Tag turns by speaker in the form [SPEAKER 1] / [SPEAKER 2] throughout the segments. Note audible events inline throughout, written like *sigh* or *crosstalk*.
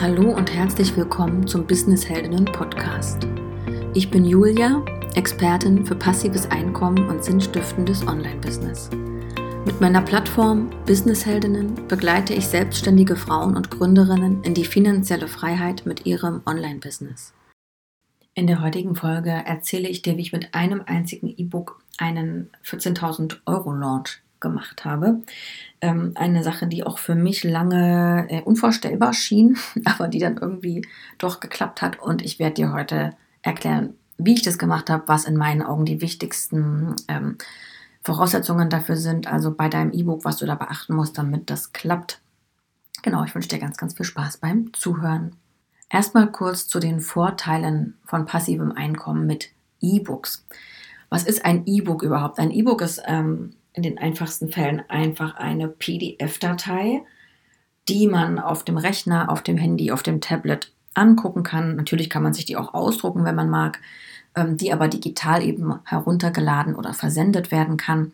[SPEAKER 1] Hallo und herzlich willkommen zum Business Heldinnen Podcast. Ich bin Julia, Expertin für passives Einkommen und sinnstiftendes Online-Business. Mit meiner Plattform Business Heldinnen begleite ich selbstständige Frauen und Gründerinnen in die finanzielle Freiheit mit ihrem Online-Business. In der heutigen Folge erzähle ich dir, wie ich mit einem einzigen E-Book einen 14.000 Euro Launch gemacht habe. Ähm, eine Sache, die auch für mich lange äh, unvorstellbar schien, *laughs* aber die dann irgendwie doch geklappt hat. Und ich werde dir heute erklären, wie ich das gemacht habe, was in meinen Augen die wichtigsten ähm, Voraussetzungen dafür sind. Also bei deinem E-Book, was du da beachten musst, damit das klappt. Genau, ich wünsche dir ganz, ganz viel Spaß beim Zuhören. Erstmal kurz zu den Vorteilen von passivem Einkommen mit E-Books. Was ist ein E-Book überhaupt? Ein E-Book ist ähm, in den einfachsten Fällen einfach eine PDF-Datei, die man auf dem Rechner, auf dem Handy, auf dem Tablet angucken kann. Natürlich kann man sich die auch ausdrucken, wenn man mag, ähm, die aber digital eben heruntergeladen oder versendet werden kann.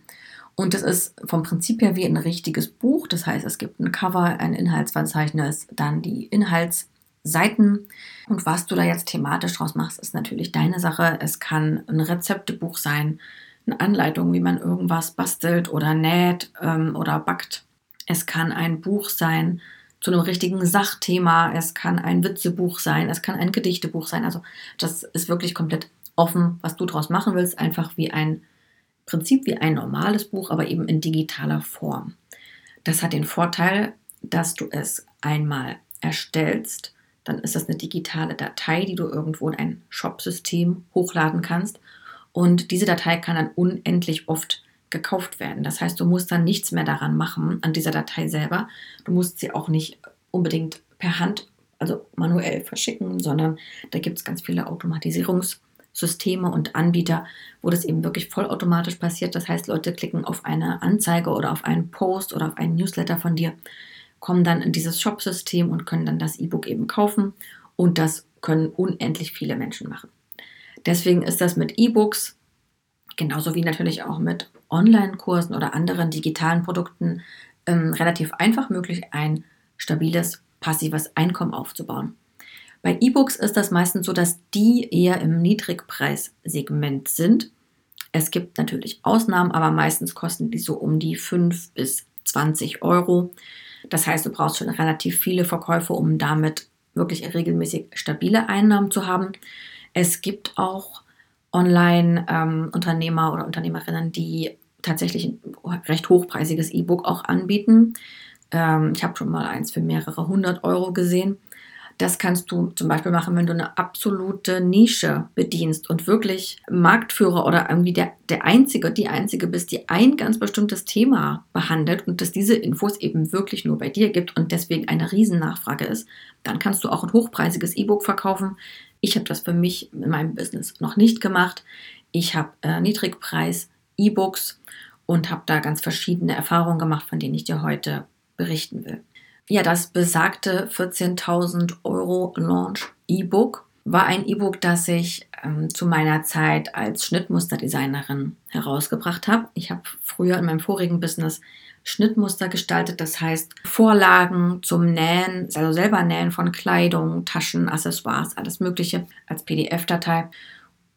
[SPEAKER 1] Und das ist vom Prinzip her wie ein richtiges Buch. Das heißt, es gibt ein Cover, ein Inhaltsverzeichnis, dann die Inhaltsseiten. Und was du da jetzt thematisch draus machst, ist natürlich deine Sache. Es kann ein Rezeptebuch sein, eine Anleitung, wie man irgendwas bastelt oder näht ähm, oder backt. Es kann ein Buch sein zu einem richtigen Sachthema. Es kann ein Witzebuch sein. Es kann ein Gedichtebuch sein. Also das ist wirklich komplett offen, was du daraus machen willst. Einfach wie ein Prinzip wie ein normales Buch, aber eben in digitaler Form. Das hat den Vorteil, dass du es einmal erstellst, dann ist das eine digitale Datei, die du irgendwo in ein Shop-System hochladen kannst und diese Datei kann dann unendlich oft gekauft werden. Das heißt, du musst dann nichts mehr daran machen, an dieser Datei selber. Du musst sie auch nicht unbedingt per Hand, also manuell verschicken, sondern da gibt es ganz viele Automatisierungssysteme und Anbieter, wo das eben wirklich vollautomatisch passiert. Das heißt, Leute klicken auf eine Anzeige oder auf einen Post oder auf einen Newsletter von dir, kommen dann in dieses Shop-System und können dann das E-Book eben kaufen. Und das können unendlich viele Menschen machen. Deswegen ist das mit E-Books, genauso wie natürlich auch mit Online-Kursen oder anderen digitalen Produkten, ähm, relativ einfach möglich, ein stabiles, passives Einkommen aufzubauen. Bei E-Books ist das meistens so, dass die eher im Niedrigpreissegment sind. Es gibt natürlich Ausnahmen, aber meistens kosten die so um die 5 bis 20 Euro. Das heißt, du brauchst schon relativ viele Verkäufe, um damit wirklich regelmäßig stabile Einnahmen zu haben. Es gibt auch Online-Unternehmer ähm, oder Unternehmerinnen, die tatsächlich ein recht hochpreisiges E-Book auch anbieten. Ähm, ich habe schon mal eins für mehrere hundert Euro gesehen. Das kannst du zum Beispiel machen, wenn du eine absolute Nische bedienst und wirklich Marktführer oder irgendwie der, der Einzige, die Einzige bist, die ein ganz bestimmtes Thema behandelt und dass diese Infos eben wirklich nur bei dir gibt und deswegen eine Riesennachfrage ist, dann kannst du auch ein hochpreisiges E-Book verkaufen. Ich habe das für mich in meinem Business noch nicht gemacht. Ich habe äh, Niedrigpreis E-Books und habe da ganz verschiedene Erfahrungen gemacht, von denen ich dir heute berichten will. Ja, das besagte 14.000 Euro Launch E-Book war ein E-Book, das ich ähm, zu meiner Zeit als Schnittmusterdesignerin herausgebracht habe. Ich habe früher in meinem vorigen Business Schnittmuster gestaltet, das heißt Vorlagen zum Nähen, also selber Nähen von Kleidung, Taschen, Accessoires, alles Mögliche als PDF-Datei.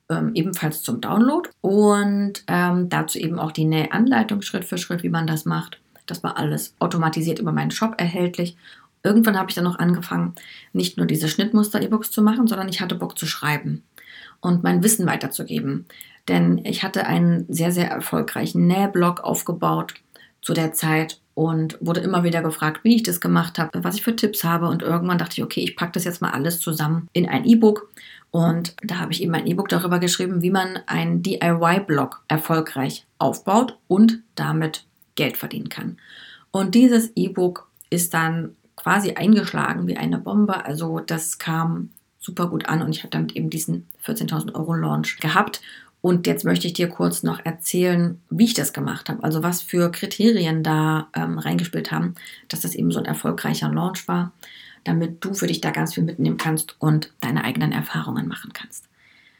[SPEAKER 1] Ähm, ebenfalls zum Download und ähm, dazu eben auch die Nähanleitung Schritt für Schritt, wie man das macht. Das war alles automatisiert über meinen Shop erhältlich. Irgendwann habe ich dann noch angefangen, nicht nur diese Schnittmuster-E-Books zu machen, sondern ich hatte Bock zu schreiben und mein Wissen weiterzugeben. Denn ich hatte einen sehr, sehr erfolgreichen Nähblog aufgebaut zu der Zeit und wurde immer wieder gefragt, wie ich das gemacht habe, was ich für Tipps habe. Und irgendwann dachte ich, okay, ich packe das jetzt mal alles zusammen in ein E-Book. Und da habe ich eben ein E-Book darüber geschrieben, wie man einen DIY-Blog erfolgreich aufbaut und damit Geld verdienen kann. Und dieses E-Book ist dann quasi eingeschlagen wie eine Bombe. Also das kam super gut an und ich habe damit eben diesen 14.000 Euro Launch gehabt. Und jetzt möchte ich dir kurz noch erzählen, wie ich das gemacht habe. Also was für Kriterien da ähm, reingespielt haben, dass das eben so ein erfolgreicher Launch war, damit du für dich da ganz viel mitnehmen kannst und deine eigenen Erfahrungen machen kannst.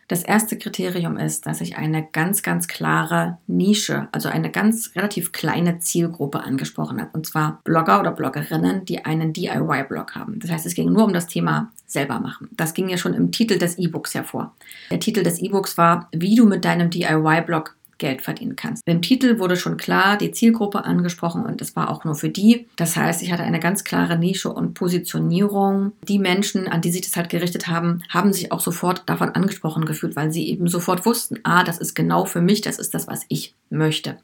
[SPEAKER 1] Das erste Kriterium ist, dass ich eine ganz, ganz klare Nische, also eine ganz relativ kleine Zielgruppe angesprochen habe. Und zwar Blogger oder Bloggerinnen, die einen DIY-Blog haben. Das heißt, es ging nur um das Thema selber machen. Das ging ja schon im Titel des E-Books hervor. Der Titel des E-Books war, wie du mit deinem DIY-Blog Geld verdienen kannst. Im Titel wurde schon klar die Zielgruppe angesprochen und es war auch nur für die. Das heißt, ich hatte eine ganz klare Nische und Positionierung. Die Menschen, an die sich das halt gerichtet haben, haben sich auch sofort davon angesprochen gefühlt, weil sie eben sofort wussten, ah, das ist genau für mich, das ist das, was ich möchte.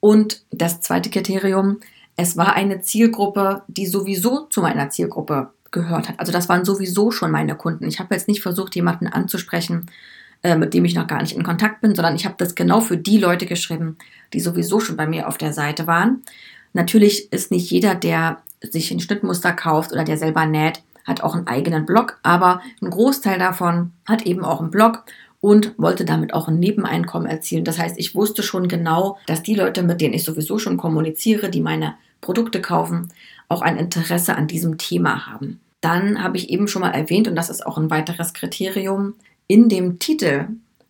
[SPEAKER 1] Und das zweite Kriterium, es war eine Zielgruppe, die sowieso zu meiner Zielgruppe gehört hat. Also das waren sowieso schon meine Kunden. Ich habe jetzt nicht versucht, jemanden anzusprechen, äh, mit dem ich noch gar nicht in Kontakt bin, sondern ich habe das genau für die Leute geschrieben, die sowieso schon bei mir auf der Seite waren. Natürlich ist nicht jeder, der sich ein Schnittmuster kauft oder der selber näht, hat auch einen eigenen Blog, aber ein Großteil davon hat eben auch einen Blog und wollte damit auch ein Nebeneinkommen erzielen. Das heißt, ich wusste schon genau, dass die Leute, mit denen ich sowieso schon kommuniziere, die meine Produkte kaufen, auch ein Interesse an diesem Thema haben. Dann habe ich eben schon mal erwähnt, und das ist auch ein weiteres Kriterium, in dem Titel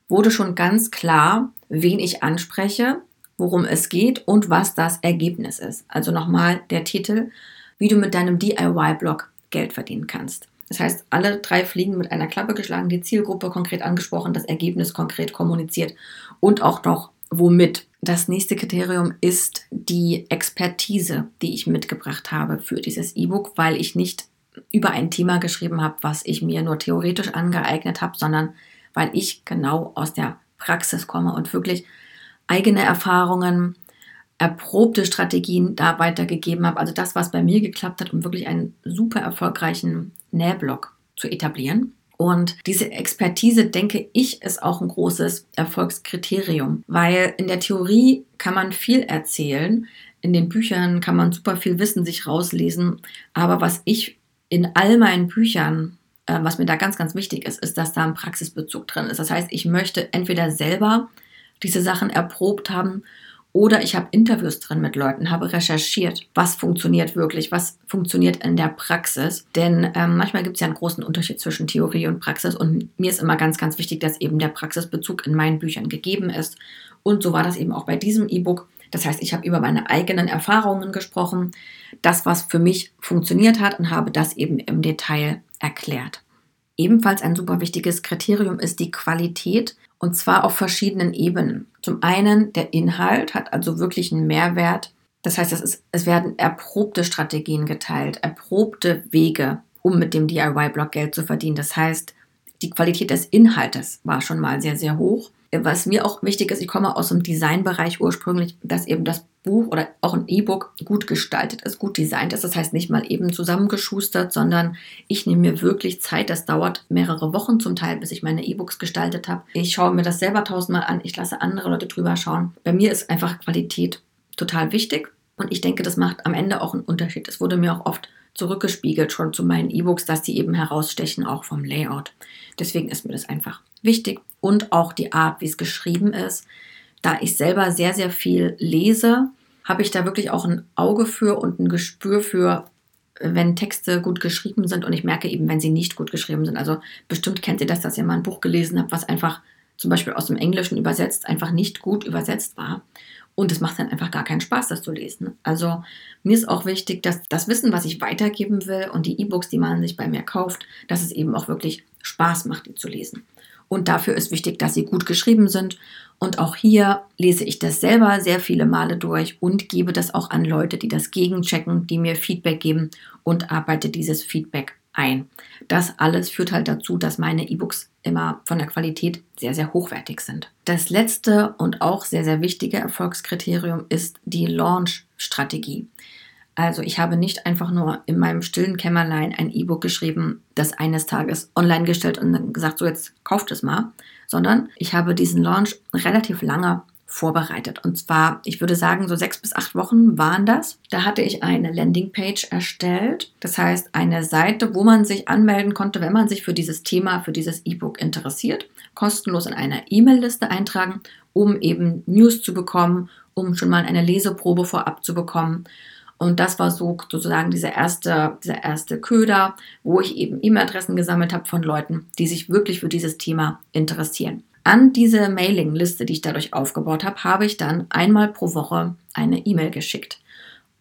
[SPEAKER 1] wurde schon ganz klar, wen ich anspreche, worum es geht und was das Ergebnis ist. Also nochmal der Titel, wie du mit deinem DIY-Blog Geld verdienen kannst. Das heißt, alle drei Fliegen mit einer Klappe geschlagen, die Zielgruppe konkret angesprochen, das Ergebnis konkret kommuniziert und auch noch womit. Das nächste Kriterium ist die Expertise, die ich mitgebracht habe für dieses E-Book, weil ich nicht über ein Thema geschrieben habe, was ich mir nur theoretisch angeeignet habe, sondern weil ich genau aus der Praxis komme und wirklich eigene Erfahrungen, erprobte Strategien da weitergegeben habe. Also das, was bei mir geklappt hat, um wirklich einen super erfolgreichen Nähblock zu etablieren. Und diese Expertise, denke ich, ist auch ein großes Erfolgskriterium, weil in der Theorie kann man viel erzählen, in den Büchern kann man super viel Wissen sich rauslesen, aber was ich in all meinen Büchern, äh, was mir da ganz, ganz wichtig ist, ist, dass da ein Praxisbezug drin ist. Das heißt, ich möchte entweder selber diese Sachen erprobt haben oder ich habe Interviews drin mit Leuten, habe recherchiert, was funktioniert wirklich, was funktioniert in der Praxis. Denn ähm, manchmal gibt es ja einen großen Unterschied zwischen Theorie und Praxis und mir ist immer ganz, ganz wichtig, dass eben der Praxisbezug in meinen Büchern gegeben ist. Und so war das eben auch bei diesem E-Book. Das heißt, ich habe über meine eigenen Erfahrungen gesprochen, das, was für mich funktioniert hat und habe das eben im Detail erklärt. Ebenfalls ein super wichtiges Kriterium ist die Qualität und zwar auf verschiedenen Ebenen. Zum einen der Inhalt hat also wirklich einen Mehrwert. Das heißt, es, ist, es werden erprobte Strategien geteilt, erprobte Wege, um mit dem DIY-Blog Geld zu verdienen. Das heißt, die Qualität des Inhaltes war schon mal sehr, sehr hoch was mir auch wichtig ist, ich komme aus dem Designbereich ursprünglich, dass eben das Buch oder auch ein E-Book gut gestaltet ist, gut designt ist. Das heißt nicht mal eben zusammengeschustert, sondern ich nehme mir wirklich Zeit. Das dauert mehrere Wochen zum Teil, bis ich meine E-Books gestaltet habe. Ich schaue mir das selber tausendmal an. Ich lasse andere Leute drüber schauen. Bei mir ist einfach Qualität total wichtig. Und ich denke, das macht am Ende auch einen Unterschied. Es wurde mir auch oft zurückgespiegelt schon zu meinen E-Books, dass die eben herausstechen, auch vom Layout. Deswegen ist mir das einfach wichtig und auch die Art, wie es geschrieben ist. Da ich selber sehr, sehr viel lese, habe ich da wirklich auch ein Auge für und ein Gespür für, wenn Texte gut geschrieben sind und ich merke eben, wenn sie nicht gut geschrieben sind. Also bestimmt kennt ihr das, dass ihr mal ein Buch gelesen habt, was einfach zum Beispiel aus dem Englischen übersetzt, einfach nicht gut übersetzt war. Und es macht dann einfach gar keinen Spaß, das zu lesen. Also mir ist auch wichtig, dass das Wissen, was ich weitergeben will und die E-Books, die man sich bei mir kauft, dass es eben auch wirklich Spaß macht, die zu lesen. Und dafür ist wichtig, dass sie gut geschrieben sind. Und auch hier lese ich das selber sehr viele Male durch und gebe das auch an Leute, die das gegenchecken, die mir Feedback geben und arbeite dieses Feedback ein. Das alles führt halt dazu, dass meine E-Books immer von der Qualität sehr, sehr hochwertig sind. Das letzte und auch sehr, sehr wichtige Erfolgskriterium ist die Launch-Strategie. Also ich habe nicht einfach nur in meinem stillen Kämmerlein ein E-Book geschrieben, das eines Tages online gestellt und dann gesagt, so jetzt kauft es mal, sondern ich habe diesen Launch relativ lange vorbereitet. Und zwar, ich würde sagen, so sechs bis acht Wochen waren das. Da hatte ich eine Landingpage erstellt. Das heißt, eine Seite, wo man sich anmelden konnte, wenn man sich für dieses Thema, für dieses E-Book interessiert, kostenlos in einer E-Mail-Liste eintragen, um eben News zu bekommen, um schon mal eine Leseprobe vorab zu bekommen Und das war so sozusagen dieser erste, dieser erste Köder, wo ich eben E-Mail-Adressen gesammelt habe von Leuten, die sich wirklich für dieses Thema interessieren. An diese Mailingliste, die ich dadurch aufgebaut habe, habe ich dann einmal pro Woche eine E-Mail geschickt.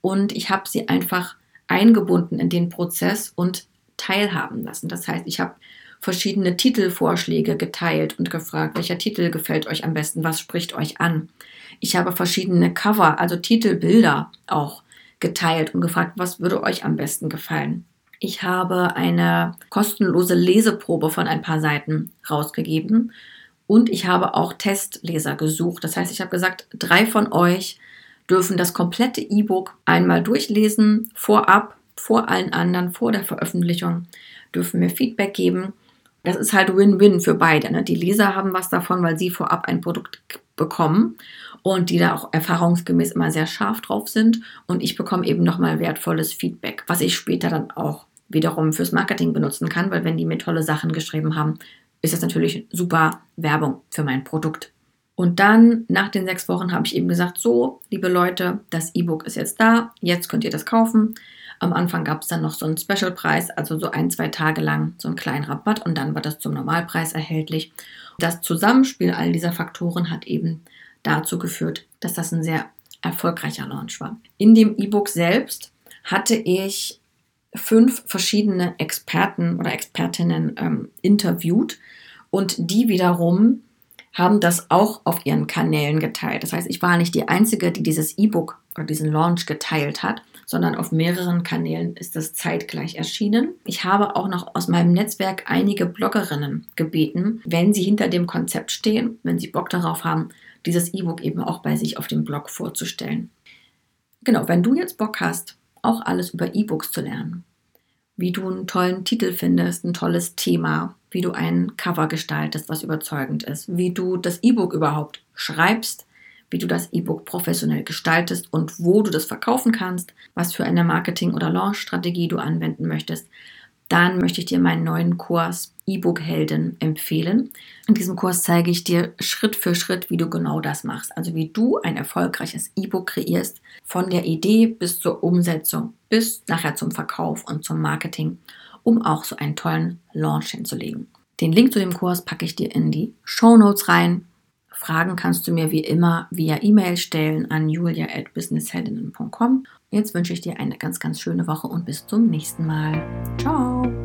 [SPEAKER 1] Und ich habe sie einfach eingebunden in den Prozess und teilhaben lassen. Das heißt, ich habe verschiedene Titelvorschläge geteilt und gefragt, welcher Titel gefällt euch am besten, was spricht euch an. Ich habe verschiedene Cover, also Titelbilder auch geteilt und gefragt, was würde euch am besten gefallen. Ich habe eine kostenlose Leseprobe von ein paar Seiten rausgegeben und ich habe auch Testleser gesucht. Das heißt, ich habe gesagt, drei von euch dürfen das komplette E-Book einmal durchlesen, vorab, vor allen anderen, vor der Veröffentlichung, dürfen mir Feedback geben. Das ist halt Win-Win für beide. Ne? Die Leser haben was davon, weil sie vorab ein Produkt bekommen und die da auch erfahrungsgemäß immer sehr scharf drauf sind. Und ich bekomme eben nochmal wertvolles Feedback, was ich später dann auch wiederum fürs Marketing benutzen kann, weil wenn die mir tolle Sachen geschrieben haben, ist das natürlich super Werbung für mein Produkt. Und dann nach den sechs Wochen habe ich eben gesagt, so, liebe Leute, das E-Book ist jetzt da, jetzt könnt ihr das kaufen. Am Anfang gab es dann noch so einen Special-Preis, also so ein, zwei Tage lang so einen kleinen Rabatt und dann war das zum Normalpreis erhältlich. Das Zusammenspiel all dieser Faktoren hat eben dazu geführt, dass das ein sehr erfolgreicher Launch war. In dem E-Book selbst hatte ich fünf verschiedene Experten oder Expertinnen ähm, interviewt und die wiederum haben das auch auf ihren Kanälen geteilt. Das heißt, ich war nicht die Einzige, die dieses E-Book oder diesen Launch geteilt hat, sondern auf mehreren Kanälen ist das zeitgleich erschienen. Ich habe auch noch aus meinem Netzwerk einige Bloggerinnen gebeten, wenn sie hinter dem Konzept stehen, wenn sie Bock darauf haben, dieses E-Book eben auch bei sich auf dem Blog vorzustellen. Genau, wenn du jetzt Bock hast, auch alles über E-Books zu lernen, wie du einen tollen Titel findest, ein tolles Thema, wie du ein Cover gestaltest, was überzeugend ist, wie du das E-Book überhaupt schreibst, wie du das E-Book professionell gestaltest und wo du das verkaufen kannst, was für eine Marketing- oder Launch-Strategie du anwenden möchtest, dann möchte ich dir meinen neuen Kurs E-Book Helden empfehlen. In diesem Kurs zeige ich dir Schritt für Schritt, wie du genau das machst. Also wie du ein erfolgreiches E-Book kreierst, von der Idee bis zur Umsetzung, bis nachher zum Verkauf und zum Marketing, um auch so einen tollen Launch hinzulegen. Den Link zu dem Kurs packe ich dir in die Show Notes rein. Fragen kannst du mir wie immer via E-Mail stellen an julia.businessheldinnen.com. Jetzt wünsche ich dir eine ganz, ganz schöne Woche und bis zum nächsten Mal. Ciao!